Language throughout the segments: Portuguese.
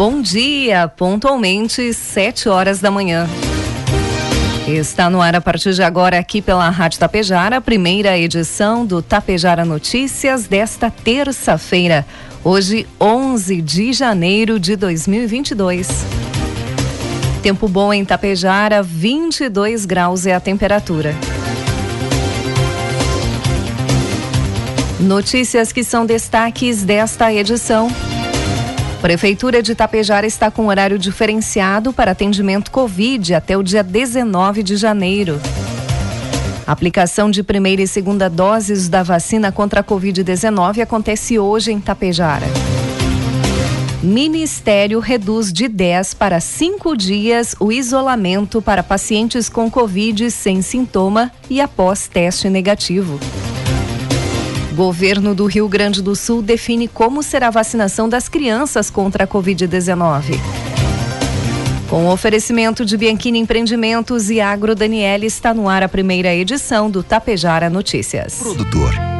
Bom dia, pontualmente, 7 horas da manhã. Está no ar a partir de agora aqui pela Rádio Tapejara, a primeira edição do Tapejara Notícias desta terça-feira, hoje 11 de janeiro de 2022. Tempo bom em Tapejara, 22 graus é a temperatura. Notícias que são destaques desta edição. Prefeitura de Itapejara está com horário diferenciado para atendimento Covid até o dia 19 de janeiro. aplicação de primeira e segunda doses da vacina contra a Covid-19 acontece hoje em Itapejara. Ministério reduz de 10 para 5 dias o isolamento para pacientes com Covid sem sintoma e após teste negativo. Governo do Rio Grande do Sul define como será a vacinação das crianças contra a Covid-19. Com oferecimento de Bianchini Empreendimentos e Agro Daniele está no ar a primeira edição do Tapejara Notícias. Produtor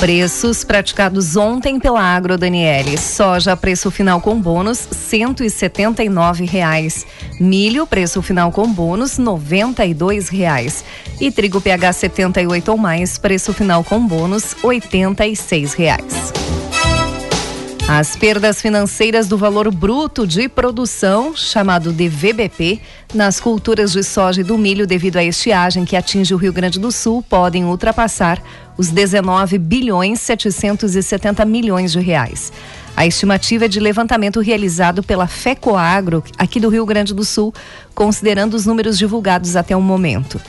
Preços praticados ontem pela Agro Daniele. Soja, preço final com bônus, cento e reais. Milho, preço final com bônus, noventa e reais. E trigo PH 78 ou mais, preço final com bônus, oitenta e reais. As perdas financeiras do valor bruto de produção, chamado de VBP, nas culturas de soja e do milho devido à estiagem que atinge o Rio Grande do Sul podem ultrapassar os 19 bilhões 770 milhões de reais. A estimativa é de levantamento realizado pela FECOAGRO, aqui do Rio Grande do Sul, considerando os números divulgados até o momento.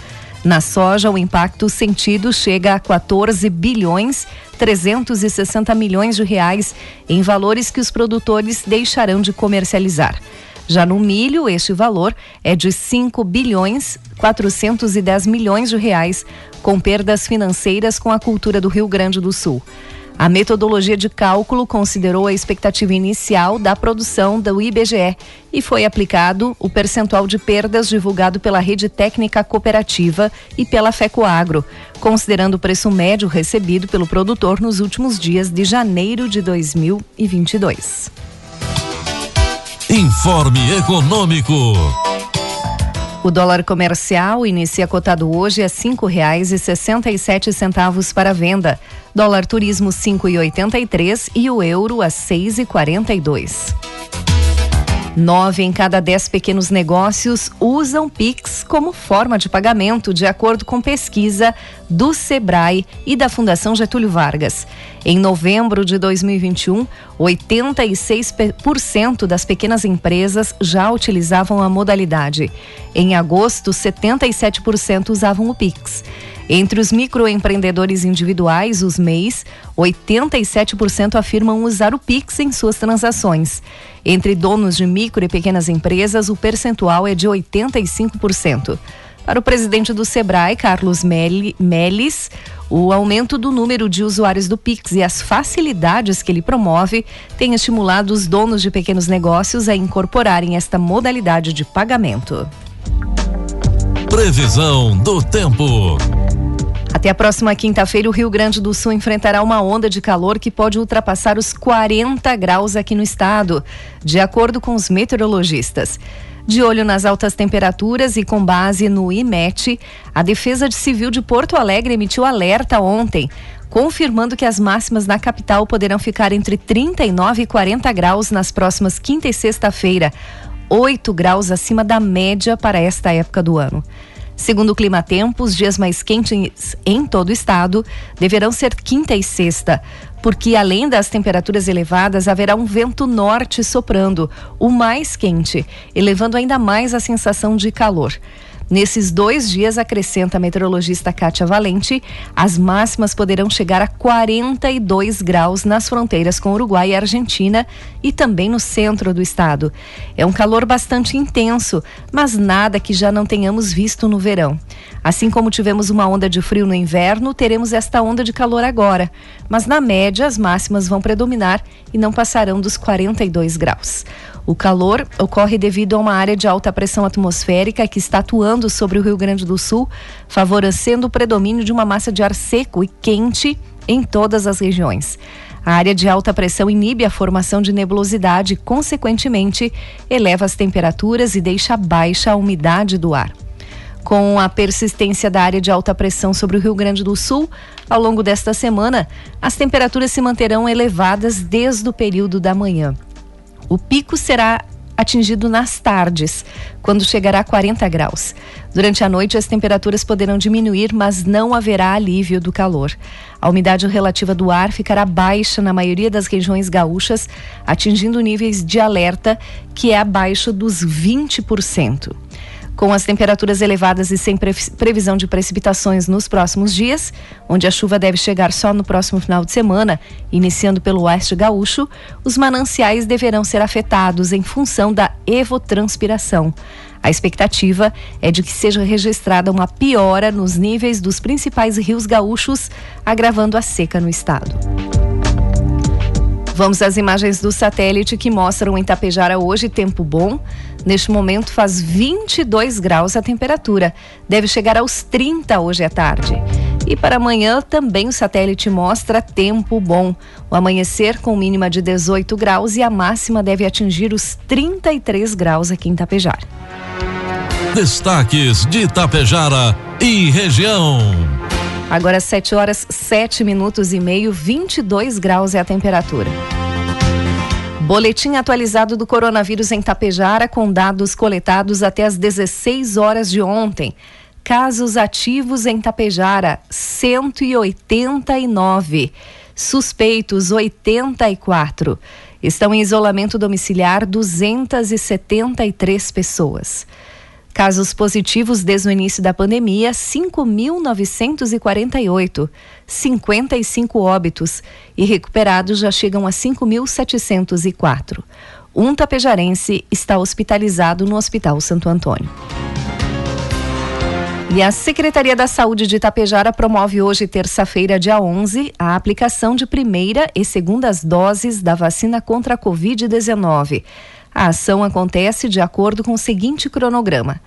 Na soja, o impacto sentido chega a 14 bilhões 360 milhões de reais em valores que os produtores deixarão de comercializar. Já no milho, este valor é de 5 bilhões 410 milhões de reais, com perdas financeiras com a cultura do Rio Grande do Sul. A metodologia de cálculo considerou a expectativa inicial da produção do IBGE e foi aplicado o percentual de perdas divulgado pela Rede Técnica Cooperativa e pela FECOAGRO, considerando o preço médio recebido pelo produtor nos últimos dias de janeiro de 2022. Informe Econômico. O dólar comercial inicia cotado hoje a cinco reais e sessenta e sete centavos para venda. Dólar turismo cinco e oitenta e três e o euro a seis e quarenta e dois. Nove em cada dez pequenos negócios usam Pix como forma de pagamento, de acordo com pesquisa do Sebrae e da Fundação Getúlio Vargas. Em novembro de 2021, 86% das pequenas empresas já utilizavam a modalidade. Em agosto, 77% usavam o Pix. Entre os microempreendedores individuais, os MEIs, 87% afirmam usar o Pix em suas transações. Entre donos de micro e pequenas empresas, o percentual é de 85%. Para o presidente do Sebrae, Carlos Melis, o aumento do número de usuários do Pix e as facilidades que ele promove têm estimulado os donos de pequenos negócios a incorporarem esta modalidade de pagamento. Previsão do tempo. Até a próxima quinta-feira, o Rio Grande do Sul enfrentará uma onda de calor que pode ultrapassar os 40 graus aqui no estado, de acordo com os meteorologistas. De olho nas altas temperaturas e com base no IMET, a Defesa de Civil de Porto Alegre emitiu alerta ontem, confirmando que as máximas na capital poderão ficar entre 39 e 40 graus nas próximas quinta e sexta-feira, 8 graus acima da média para esta época do ano. Segundo o Clima Tempo, os dias mais quentes em todo o estado deverão ser quinta e sexta, porque além das temperaturas elevadas, haverá um vento norte soprando, o mais quente, elevando ainda mais a sensação de calor. Nesses dois dias, acrescenta a meteorologista Kátia Valente, as máximas poderão chegar a 42 graus nas fronteiras com Uruguai e Argentina e também no centro do estado. É um calor bastante intenso, mas nada que já não tenhamos visto no verão. Assim como tivemos uma onda de frio no inverno, teremos esta onda de calor agora. Mas na média, as máximas vão predominar e não passarão dos 42 graus. O calor ocorre devido a uma área de alta pressão atmosférica que está atuando sobre o Rio Grande do Sul, favorecendo o predomínio de uma massa de ar seco e quente em todas as regiões. A área de alta pressão inibe a formação de nebulosidade e, consequentemente, eleva as temperaturas e deixa baixa a umidade do ar. Com a persistência da área de alta pressão sobre o Rio Grande do Sul, ao longo desta semana, as temperaturas se manterão elevadas desde o período da manhã. O pico será atingido nas tardes, quando chegará a 40 graus. Durante a noite, as temperaturas poderão diminuir, mas não haverá alívio do calor. A umidade relativa do ar ficará baixa na maioria das regiões gaúchas, atingindo níveis de alerta que é abaixo dos 20%. Com as temperaturas elevadas e sem previsão de precipitações nos próximos dias, onde a chuva deve chegar só no próximo final de semana, iniciando pelo oeste gaúcho, os mananciais deverão ser afetados em função da evotranspiração. A expectativa é de que seja registrada uma piora nos níveis dos principais rios gaúchos, agravando a seca no estado. Vamos às imagens do satélite que mostram em Tapejara hoje tempo bom. Neste momento faz 22 graus a temperatura. Deve chegar aos 30 hoje à tarde. E para amanhã também o satélite mostra tempo bom. O amanhecer com mínima de 18 graus e a máxima deve atingir os 33 graus aqui em Tapejara. Destaques de Tapejara e região. Agora 7 horas 7 minutos e meio, 22 graus é a temperatura. Boletim atualizado do coronavírus em Tapejara com dados coletados até as 16 horas de ontem. Casos ativos em Tapejara, 189. Suspeitos, 84. Estão em isolamento domiciliar 273 pessoas. Casos positivos desde o início da pandemia, 5.948, 55 óbitos e recuperados já chegam a 5.704. Um tapejarense está hospitalizado no Hospital Santo Antônio. E a Secretaria da Saúde de Itapejara promove hoje, terça-feira, dia 11, a aplicação de primeira e segundas doses da vacina contra a Covid-19. A ação acontece de acordo com o seguinte cronograma: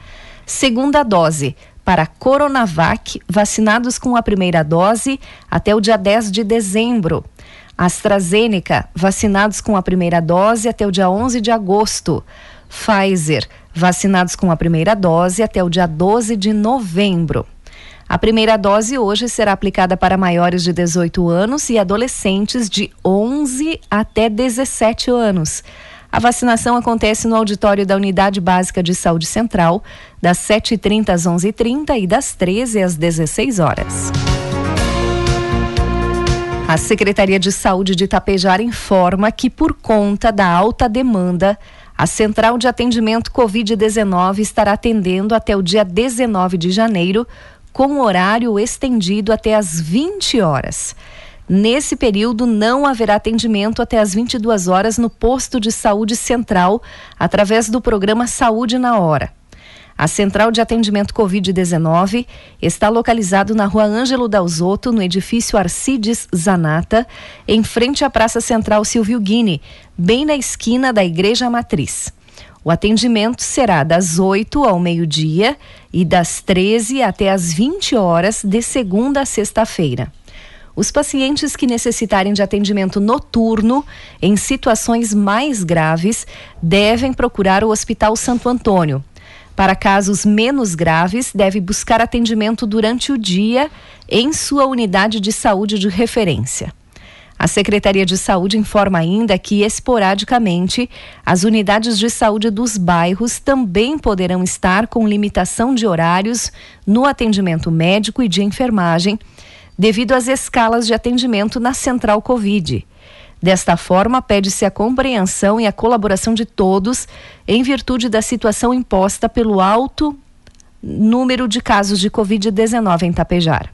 segunda dose para Coronavac, vacinados com a primeira dose até o dia 10 de dezembro. AstraZeneca, vacinados com a primeira dose até o dia 11 de agosto. Pfizer, vacinados com a primeira dose até o dia 12 de novembro. A primeira dose hoje será aplicada para maiores de 18 anos e adolescentes de 11 até 17 anos. A vacinação acontece no auditório da Unidade Básica de Saúde Central, das 7h30 às 11h30 e das 13 às 16 horas. A Secretaria de Saúde de Itapejara informa que, por conta da alta demanda, a Central de Atendimento Covid-19 estará atendendo até o dia 19 de janeiro, com horário estendido até às 20 horas. Nesse período, não haverá atendimento até às 22 horas no posto de saúde central, através do programa Saúde na Hora. A central de atendimento Covid-19 está localizado na rua Ângelo Dalzotto, no edifício Arcides Zanata, em frente à Praça Central Silvio Guine, bem na esquina da Igreja Matriz. O atendimento será das 8 ao meio-dia e das 13 até as 20 horas, de segunda a sexta-feira. Os pacientes que necessitarem de atendimento noturno em situações mais graves devem procurar o Hospital Santo Antônio. Para casos menos graves, deve buscar atendimento durante o dia em sua unidade de saúde de referência. A Secretaria de Saúde informa ainda que, esporadicamente, as unidades de saúde dos bairros também poderão estar com limitação de horários no atendimento médico e de enfermagem devido às escalas de atendimento na central Covid. Desta forma, pede-se a compreensão e a colaboração de todos em virtude da situação imposta pelo alto número de casos de Covid-19 em Tapejar.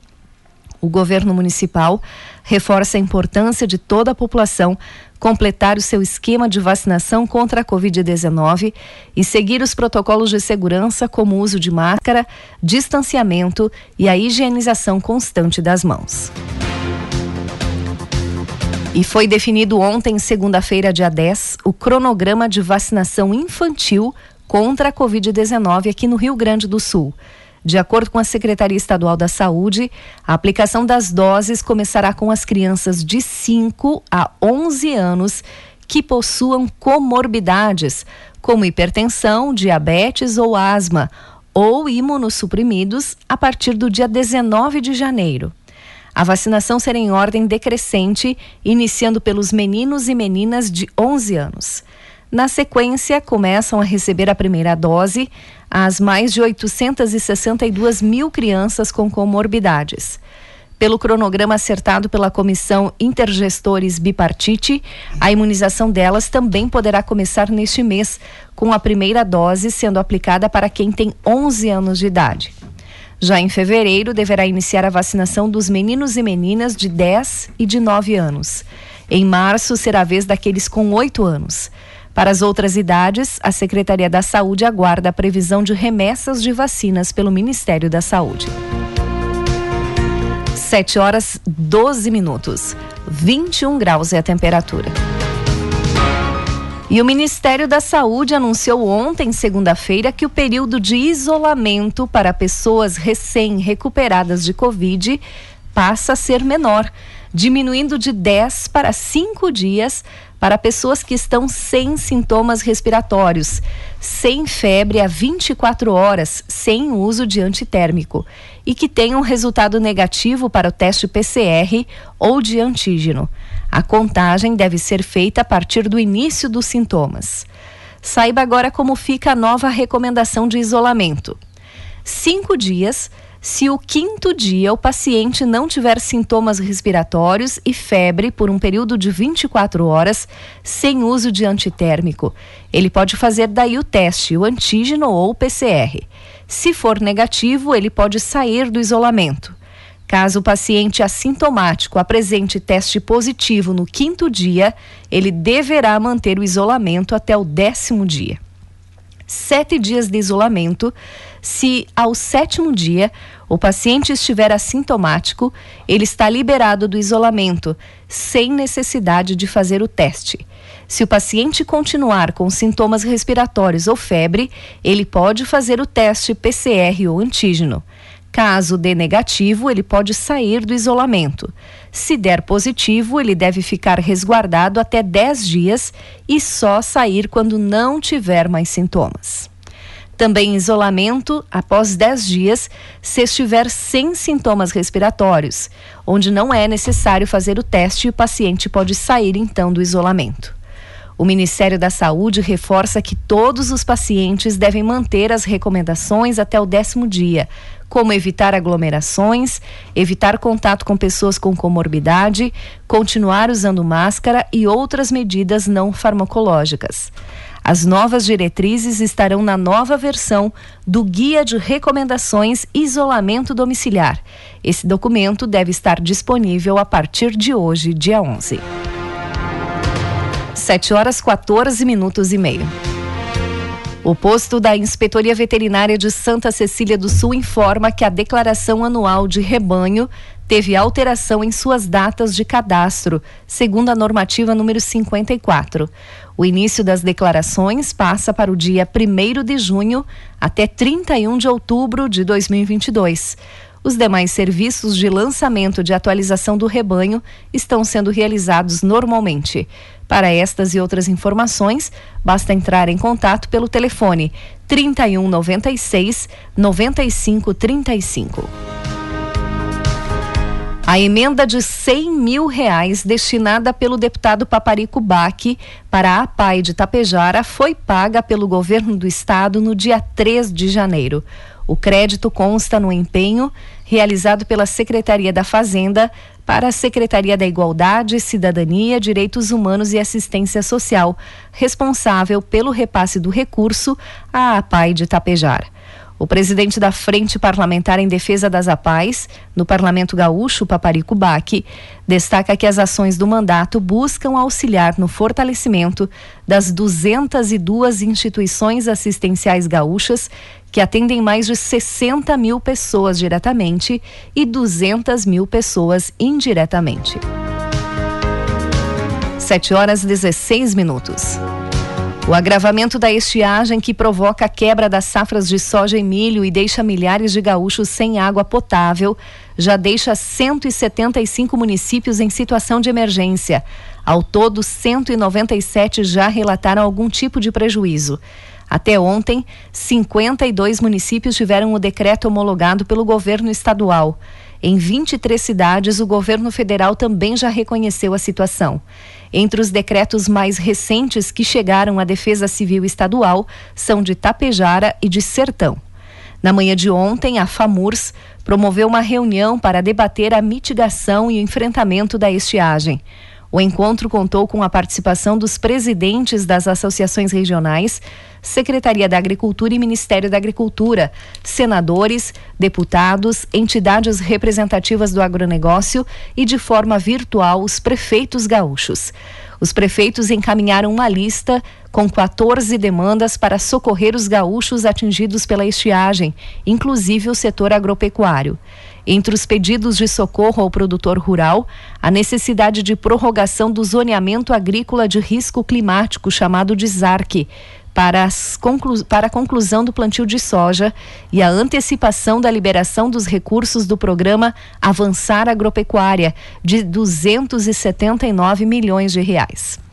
O governo municipal reforça a importância de toda a população completar o seu esquema de vacinação contra a Covid-19 e seguir os protocolos de segurança, como o uso de máscara, distanciamento e a higienização constante das mãos. E foi definido ontem, segunda-feira, dia 10, o cronograma de vacinação infantil contra a Covid-19 aqui no Rio Grande do Sul. De acordo com a Secretaria Estadual da Saúde, a aplicação das doses começará com as crianças de 5 a 11 anos que possuam comorbidades, como hipertensão, diabetes ou asma, ou imunossuprimidos, a partir do dia 19 de janeiro. A vacinação será em ordem decrescente, iniciando pelos meninos e meninas de 11 anos. Na sequência, começam a receber a primeira dose as mais de 862 mil crianças com comorbidades. Pelo cronograma acertado pela Comissão Intergestores Bipartite, a imunização delas também poderá começar neste mês, com a primeira dose sendo aplicada para quem tem 11 anos de idade. Já em fevereiro, deverá iniciar a vacinação dos meninos e meninas de 10 e de 9 anos. Em março, será a vez daqueles com 8 anos. Para as outras idades, a Secretaria da Saúde aguarda a previsão de remessas de vacinas pelo Ministério da Saúde. 7 horas 12 minutos. 21 graus é a temperatura. E o Ministério da Saúde anunciou ontem, segunda-feira, que o período de isolamento para pessoas recém-recuperadas de Covid passa a ser menor, diminuindo de 10 para 5 dias para pessoas que estão sem sintomas respiratórios, sem febre há 24 horas, sem uso de antitérmico e que tenham resultado negativo para o teste PCR ou de antígeno. A contagem deve ser feita a partir do início dos sintomas. Saiba agora como fica a nova recomendação de isolamento. Cinco dias se o quinto dia o paciente não tiver sintomas respiratórios e febre por um período de 24 horas, sem uso de antitérmico, ele pode fazer daí o teste, o antígeno ou o PCR. Se for negativo, ele pode sair do isolamento. Caso o paciente assintomático apresente teste positivo no quinto dia, ele deverá manter o isolamento até o décimo dia sete dias de isolamento. Se ao sétimo dia o paciente estiver assintomático, ele está liberado do isolamento, sem necessidade de fazer o teste. Se o paciente continuar com sintomas respiratórios ou febre, ele pode fazer o teste PCR ou antígeno. Caso dê negativo, ele pode sair do isolamento. Se der positivo, ele deve ficar resguardado até 10 dias e só sair quando não tiver mais sintomas. Também isolamento após 10 dias, se estiver sem sintomas respiratórios, onde não é necessário fazer o teste e o paciente pode sair então do isolamento. O Ministério da Saúde reforça que todos os pacientes devem manter as recomendações até o décimo dia, como evitar aglomerações, evitar contato com pessoas com comorbidade, continuar usando máscara e outras medidas não farmacológicas. As novas diretrizes estarão na nova versão do Guia de Recomendações Isolamento Domiciliar. Esse documento deve estar disponível a partir de hoje, dia 11. 7 horas 14 minutos e meio. O posto da Inspetoria Veterinária de Santa Cecília do Sul informa que a declaração anual de rebanho teve alteração em suas datas de cadastro, segundo a normativa número 54. O início das declarações passa para o dia 1 de junho até 31 de outubro de 2022. Os demais serviços de lançamento de atualização do rebanho estão sendo realizados normalmente. Para estas e outras informações, basta entrar em contato pelo telefone 3196 9535. A emenda de 100 mil reais destinada pelo deputado Paparico Baque para a APAI de Tapejara foi paga pelo governo do estado no dia 3 de janeiro. O crédito consta no empenho realizado pela Secretaria da Fazenda para a Secretaria da Igualdade, Cidadania, Direitos Humanos e Assistência Social, responsável pelo repasse do recurso à APAI de Tapejara. O presidente da Frente Parlamentar em Defesa das APAES, no Parlamento Gaúcho, Paparico Baque, destaca que as ações do mandato buscam auxiliar no fortalecimento das 202 instituições assistenciais gaúchas que atendem mais de 60 mil pessoas diretamente e 200 mil pessoas indiretamente. 7 horas 16 minutos. O agravamento da estiagem que provoca a quebra das safras de soja e milho e deixa milhares de gaúchos sem água potável já deixa 175 municípios em situação de emergência. Ao todo, 197 já relataram algum tipo de prejuízo. Até ontem, 52 municípios tiveram o decreto homologado pelo governo estadual. Em 23 cidades, o governo federal também já reconheceu a situação. Entre os decretos mais recentes que chegaram à Defesa Civil Estadual são de Tapejara e de Sertão. Na manhã de ontem, a FAMURS promoveu uma reunião para debater a mitigação e o enfrentamento da estiagem. O encontro contou com a participação dos presidentes das associações regionais, Secretaria da Agricultura e Ministério da Agricultura, senadores, deputados, entidades representativas do agronegócio e, de forma virtual, os prefeitos gaúchos. Os prefeitos encaminharam uma lista com 14 demandas para socorrer os gaúchos atingidos pela estiagem, inclusive o setor agropecuário. Entre os pedidos de socorro ao produtor rural, a necessidade de prorrogação do zoneamento agrícola de risco climático, chamado de ZARC, para, conclu para a conclusão do plantio de soja e a antecipação da liberação dos recursos do programa Avançar Agropecuária, de 279 milhões de reais.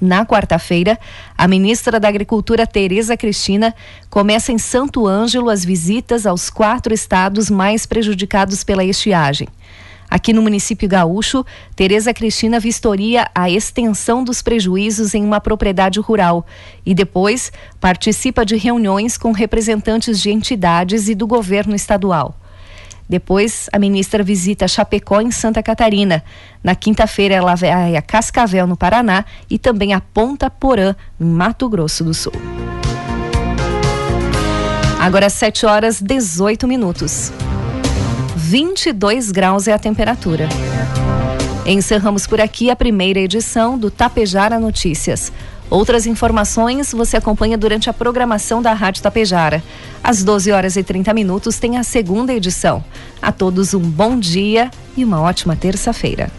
Na quarta-feira, a ministra da Agricultura, Tereza Cristina, começa em Santo Ângelo as visitas aos quatro estados mais prejudicados pela estiagem. Aqui no município gaúcho, Tereza Cristina vistoria a extensão dos prejuízos em uma propriedade rural e depois participa de reuniões com representantes de entidades e do governo estadual. Depois, a ministra visita Chapecó, em Santa Catarina. Na quinta-feira, ela vai a Cascavel, no Paraná, e também a Ponta Porã, em Mato Grosso do Sul. Agora, 7 horas 18 minutos. 22 graus é a temperatura. Encerramos por aqui a primeira edição do Tapejara Notícias. Outras informações você acompanha durante a programação da Rádio Tapejara. Às 12 horas e 30 minutos tem a segunda edição. A todos um bom dia e uma ótima terça-feira.